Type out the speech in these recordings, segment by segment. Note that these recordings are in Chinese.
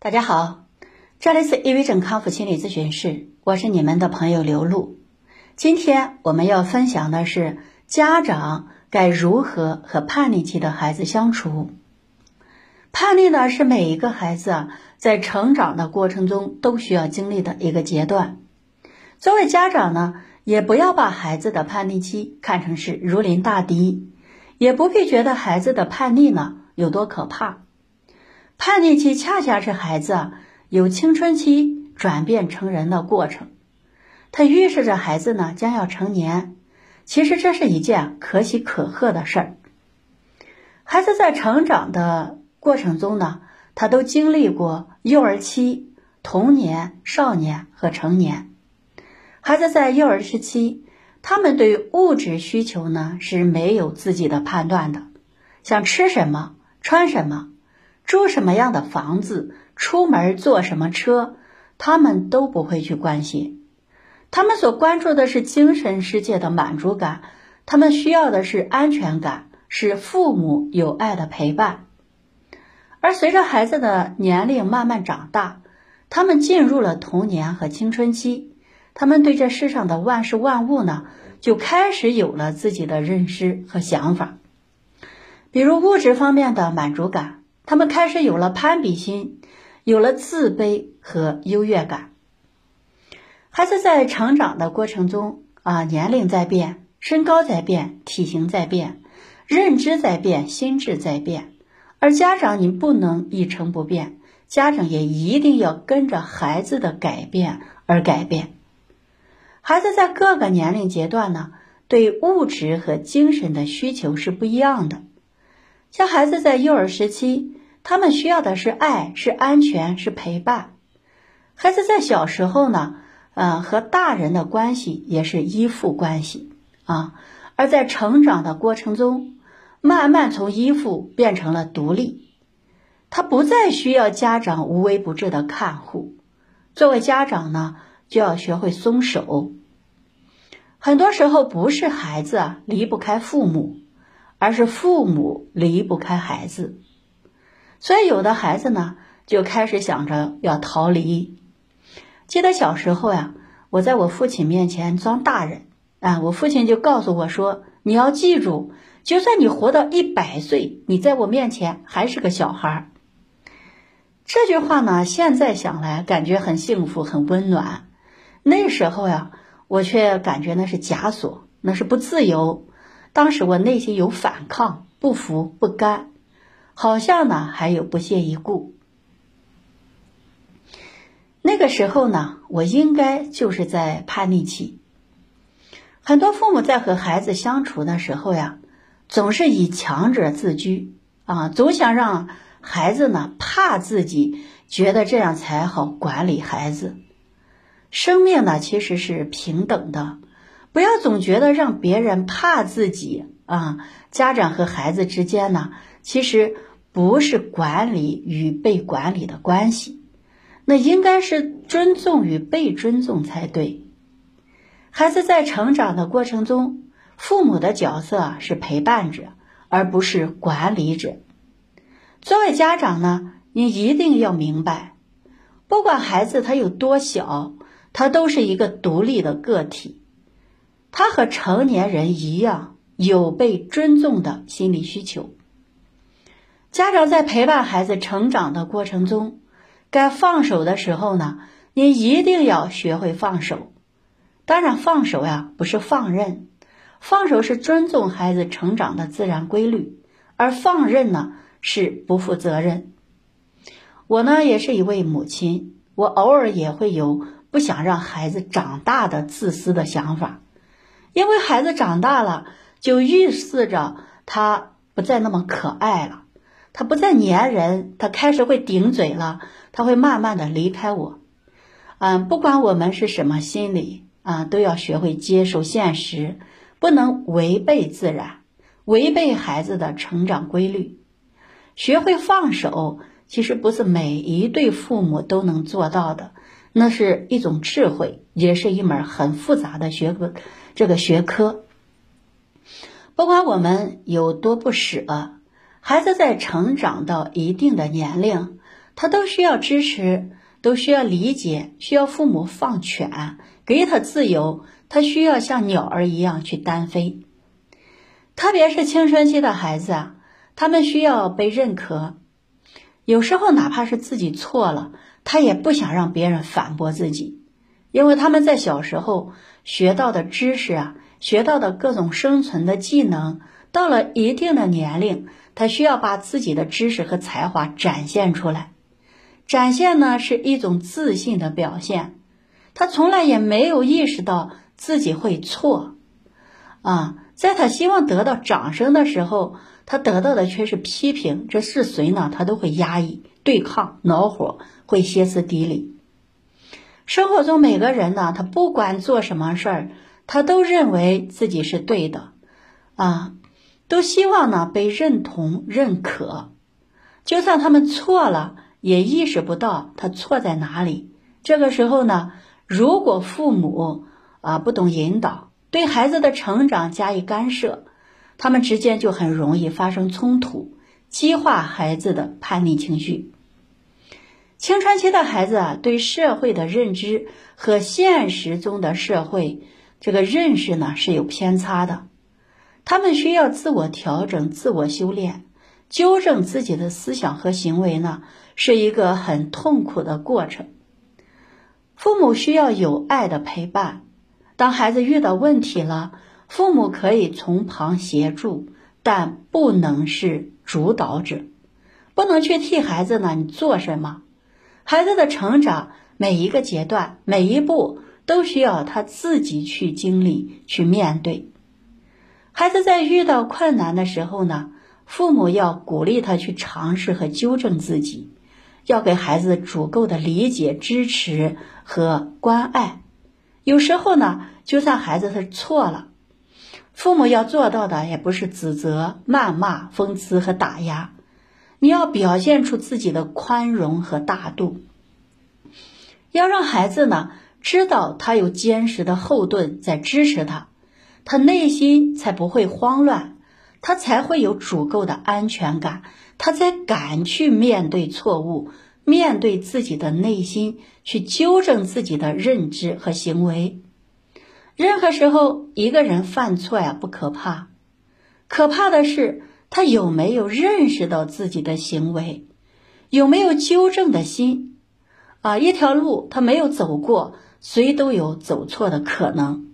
大家好，这里是抑郁症康复心理咨询室，我是你们的朋友刘露。今天我们要分享的是家长该如何和叛逆期的孩子相处。叛逆呢，是每一个孩子啊在成长的过程中都需要经历的一个阶段。作为家长呢，也不要把孩子的叛逆期看成是如临大敌，也不必觉得孩子的叛逆呢有多可怕。叛逆期恰恰是孩子由青春期转变成人的过程，它预示着孩子呢将要成年。其实这是一件可喜可贺的事儿。孩子在成长的过程中呢，他都经历过幼儿期、童年、少年和成年。孩子在幼儿时期，他们对物质需求呢是没有自己的判断的，想吃什么、穿什么。住什么样的房子，出门坐什么车，他们都不会去关心。他们所关注的是精神世界的满足感，他们需要的是安全感，是父母有爱的陪伴。而随着孩子的年龄慢慢长大，他们进入了童年和青春期，他们对这世上的万事万物呢，就开始有了自己的认识和想法，比如物质方面的满足感。他们开始有了攀比心，有了自卑和优越感。孩子在成长的过程中啊，年龄在变，身高在变，体型在变，认知在变，心智在变。而家长你不能一成不变，家长也一定要跟着孩子的改变而改变。孩子在各个年龄阶段呢，对物质和精神的需求是不一样的。像孩子在幼儿时期。他们需要的是爱，是安全，是陪伴。孩子在小时候呢，呃，和大人的关系也是依附关系啊。而在成长的过程中，慢慢从依附变成了独立，他不再需要家长无微不至的看护。作为家长呢，就要学会松手。很多时候不是孩子离不开父母，而是父母离不开孩子。所以，有的孩子呢，就开始想着要逃离。记得小时候呀，我在我父亲面前装大人啊，我父亲就告诉我说：“你要记住，就算你活到一百岁，你在我面前还是个小孩。”这句话呢，现在想来感觉很幸福、很温暖。那时候呀，我却感觉那是枷锁，那是不自由。当时我内心有反抗、不服、不甘。好像呢，还有不屑一顾。那个时候呢，我应该就是在叛逆期。很多父母在和孩子相处的时候呀，总是以强者自居啊，总想让孩子呢怕自己，觉得这样才好管理孩子。生命呢其实是平等的，不要总觉得让别人怕自己啊。家长和孩子之间呢，其实。不是管理与被管理的关系，那应该是尊重与被尊重才对。孩子在成长的过程中，父母的角色是陪伴者，而不是管理者。作为家长呢，你一定要明白，不管孩子他有多小，他都是一个独立的个体，他和成年人一样有被尊重的心理需求。家长在陪伴孩子成长的过程中，该放手的时候呢，你一定要学会放手。当然，放手呀不是放任，放手是尊重孩子成长的自然规律，而放任呢是不负责任。我呢也是一位母亲，我偶尔也会有不想让孩子长大的自私的想法，因为孩子长大了，就预示着他不再那么可爱了。他不再粘人，他开始会顶嘴了，他会慢慢的离开我。嗯，不管我们是什么心理啊，都要学会接受现实，不能违背自然，违背孩子的成长规律。学会放手，其实不是每一对父母都能做到的，那是一种智慧，也是一门很复杂的学科。这个学科，不管我们有多不舍。孩子在成长到一定的年龄，他都需要支持，都需要理解，需要父母放权，给他自由。他需要像鸟儿一样去单飞。特别是青春期的孩子啊，他们需要被认可。有时候哪怕是自己错了，他也不想让别人反驳自己，因为他们在小时候学到的知识啊，学到的各种生存的技能，到了一定的年龄，他需要把自己的知识和才华展现出来。展现呢是一种自信的表现，他从来也没有意识到自己会错，啊，在他希望得到掌声的时候。他得到的却是批评，这是谁呢？他都会压抑、对抗、恼火，会歇斯底里。生活中每个人呢，他不管做什么事儿，他都认为自己是对的，啊，都希望呢被认同、认可。就算他们错了，也意识不到他错在哪里。这个时候呢，如果父母啊不懂引导，对孩子的成长加以干涉。他们之间就很容易发生冲突，激化孩子的叛逆情绪。青春期的孩子啊，对社会的认知和现实中的社会这个认识呢是有偏差的，他们需要自我调整、自我修炼、纠正自己的思想和行为呢，是一个很痛苦的过程。父母需要有爱的陪伴，当孩子遇到问题了。父母可以从旁协助，但不能是主导者，不能去替孩子呢。你做什么？孩子的成长每一个阶段、每一步都需要他自己去经历、去面对。孩子在遇到困难的时候呢，父母要鼓励他去尝试和纠正自己，要给孩子足够的理解、支持和关爱。有时候呢，就算孩子是错了。父母要做到的也不是指责、谩骂、讽刺和打压，你要表现出自己的宽容和大度，要让孩子呢知道他有坚实的后盾在支持他，他内心才不会慌乱，他才会有足够的安全感，他才敢去面对错误，面对自己的内心，去纠正自己的认知和行为。任何时候，一个人犯错呀不可怕，可怕的是他有没有认识到自己的行为，有没有纠正的心。啊，一条路他没有走过，谁都有走错的可能。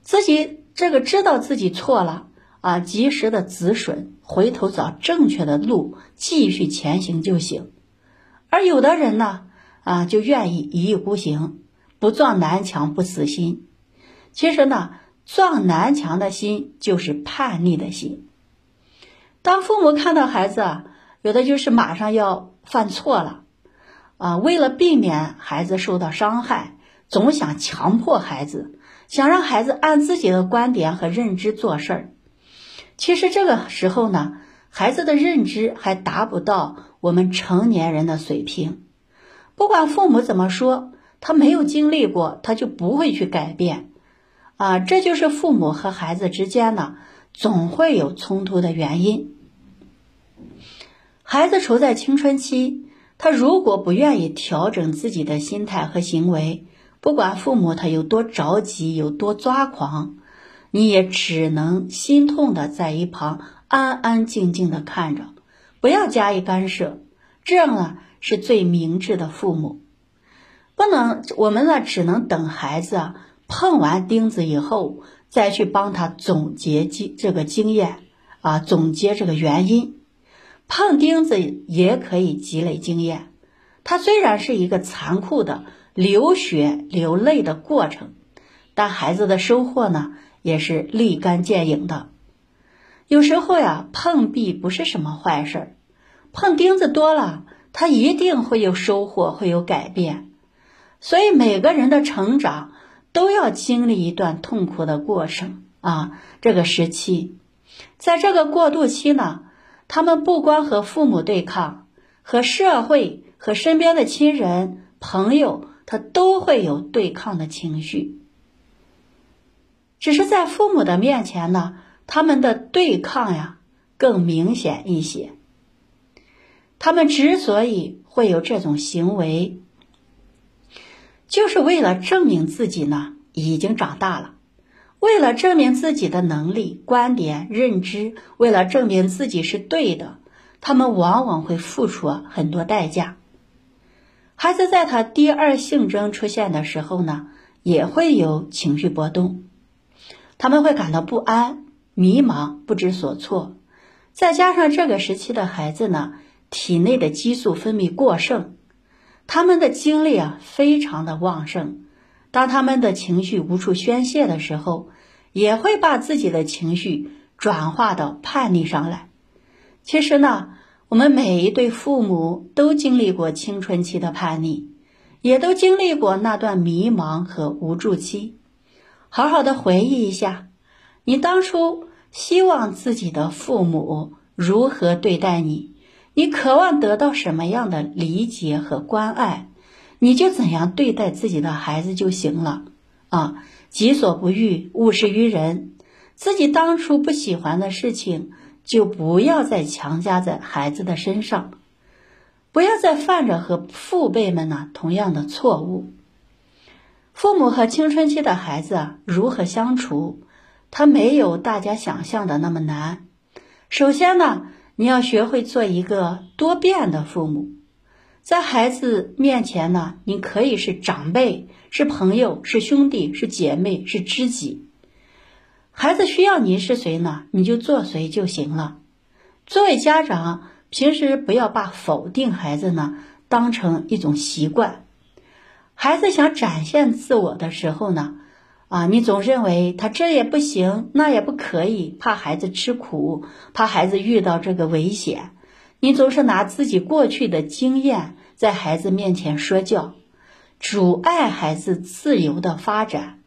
自己这个知道自己错了啊，及时的止损，回头找正确的路继续前行就行。而有的人呢，啊，就愿意一意孤行，不撞南墙不死心。其实呢，撞南墙的心就是叛逆的心。当父母看到孩子啊，有的就是马上要犯错了，啊，为了避免孩子受到伤害，总想强迫孩子，想让孩子按自己的观点和认知做事儿。其实这个时候呢，孩子的认知还达不到我们成年人的水平。不管父母怎么说，他没有经历过，他就不会去改变。啊，这就是父母和孩子之间呢，总会有冲突的原因。孩子处在青春期，他如果不愿意调整自己的心态和行为，不管父母他有多着急、有多抓狂，你也只能心痛的在一旁安安静静的看着，不要加以干涉。这样呢，是最明智的父母。不能，我们呢，只能等孩子啊。碰完钉子以后，再去帮他总结经这个经验啊，总结这个原因。碰钉子也可以积累经验。它虽然是一个残酷的流血流泪的过程，但孩子的收获呢，也是立竿见影的。有时候呀，碰壁不是什么坏事儿，碰钉子多了，他一定会有收获，会有改变。所以每个人的成长。都要经历一段痛苦的过程啊！这个时期，在这个过渡期呢，他们不光和父母对抗，和社会、和身边的亲人、朋友，他都会有对抗的情绪。只是在父母的面前呢，他们的对抗呀更明显一些。他们之所以会有这种行为，就是为了证明自己呢已经长大了，为了证明自己的能力、观点、认知，为了证明自己是对的，他们往往会付出很多代价。孩子在他第二性征出现的时候呢，也会有情绪波动，他们会感到不安、迷茫、不知所措。再加上这个时期的孩子呢，体内的激素分泌过剩，他们的精力啊非常的旺盛。当他们的情绪无处宣泄的时候，也会把自己的情绪转化到叛逆上来。其实呢，我们每一对父母都经历过青春期的叛逆，也都经历过那段迷茫和无助期。好好的回忆一下，你当初。希望自己的父母如何对待你，你渴望得到什么样的理解和关爱，你就怎样对待自己的孩子就行了。啊，己所不欲，勿施于人。自己当初不喜欢的事情，就不要再强加在孩子的身上，不要再犯着和父辈们呢同样的错误。父母和青春期的孩子啊，如何相处？他没有大家想象的那么难。首先呢，你要学会做一个多变的父母，在孩子面前呢，你可以是长辈、是朋友、是兄弟、是姐妹、是知己。孩子需要你是谁呢？你就做谁就行了。作为家长，平时不要把否定孩子呢当成一种习惯。孩子想展现自我的时候呢。啊，你总认为他这也不行，那也不可以，怕孩子吃苦，怕孩子遇到这个危险。你总是拿自己过去的经验在孩子面前说教，阻碍孩子自由的发展。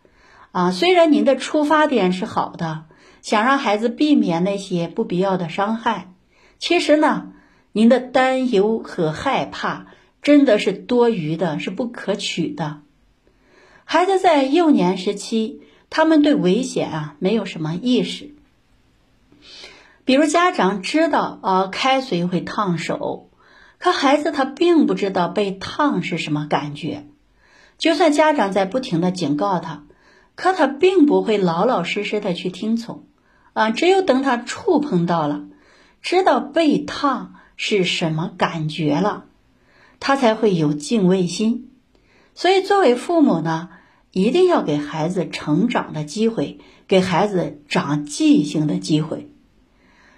啊，虽然您的出发点是好的，想让孩子避免那些不必要的伤害，其实呢，您的担忧和害怕真的是多余的，是不可取的。孩子在幼年时期，他们对危险啊没有什么意识。比如家长知道啊开水会烫手，可孩子他并不知道被烫是什么感觉。就算家长在不停的警告他，可他并不会老老实实的去听从啊。只有等他触碰到了，知道被烫是什么感觉了，他才会有敬畏心。所以，作为父母呢，一定要给孩子成长的机会，给孩子长记性的机会。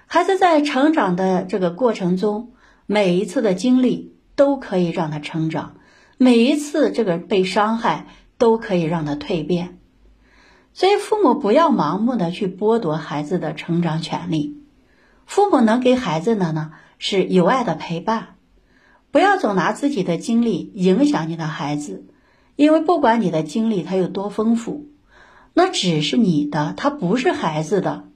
孩子在成长的这个过程中，每一次的经历都可以让他成长，每一次这个被伤害都可以让他蜕变。所以，父母不要盲目的去剥夺孩子的成长权利。父母能给孩子的呢，是有爱的陪伴。不要总拿自己的经历影响你的孩子，因为不管你的经历他有多丰富，那只是你的，他不是孩子的。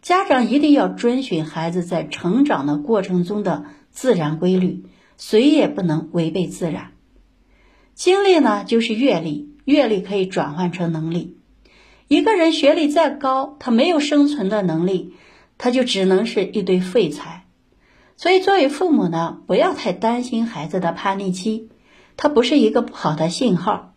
家长一定要遵循孩子在成长的过程中的自然规律，谁也不能违背自然。经历呢，就是阅历，阅历可以转换成能力。一个人学历再高，他没有生存的能力，他就只能是一堆废材。所以，作为父母呢，不要太担心孩子的叛逆期，它不是一个不好的信号。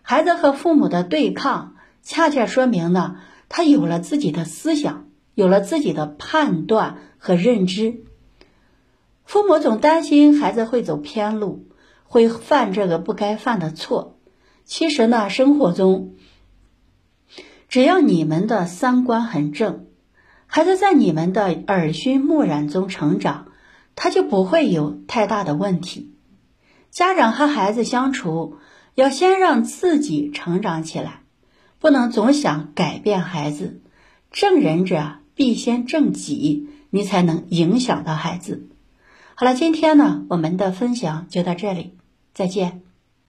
孩子和父母的对抗，恰恰说明呢，他有了自己的思想，有了自己的判断和认知。父母总担心孩子会走偏路，会犯这个不该犯的错。其实呢，生活中，只要你们的三观很正，孩子在你们的耳熏目染中成长。他就不会有太大的问题。家长和孩子相处，要先让自己成长起来，不能总想改变孩子。正人者必先正己，你才能影响到孩子。好了，今天呢，我们的分享就到这里，再见。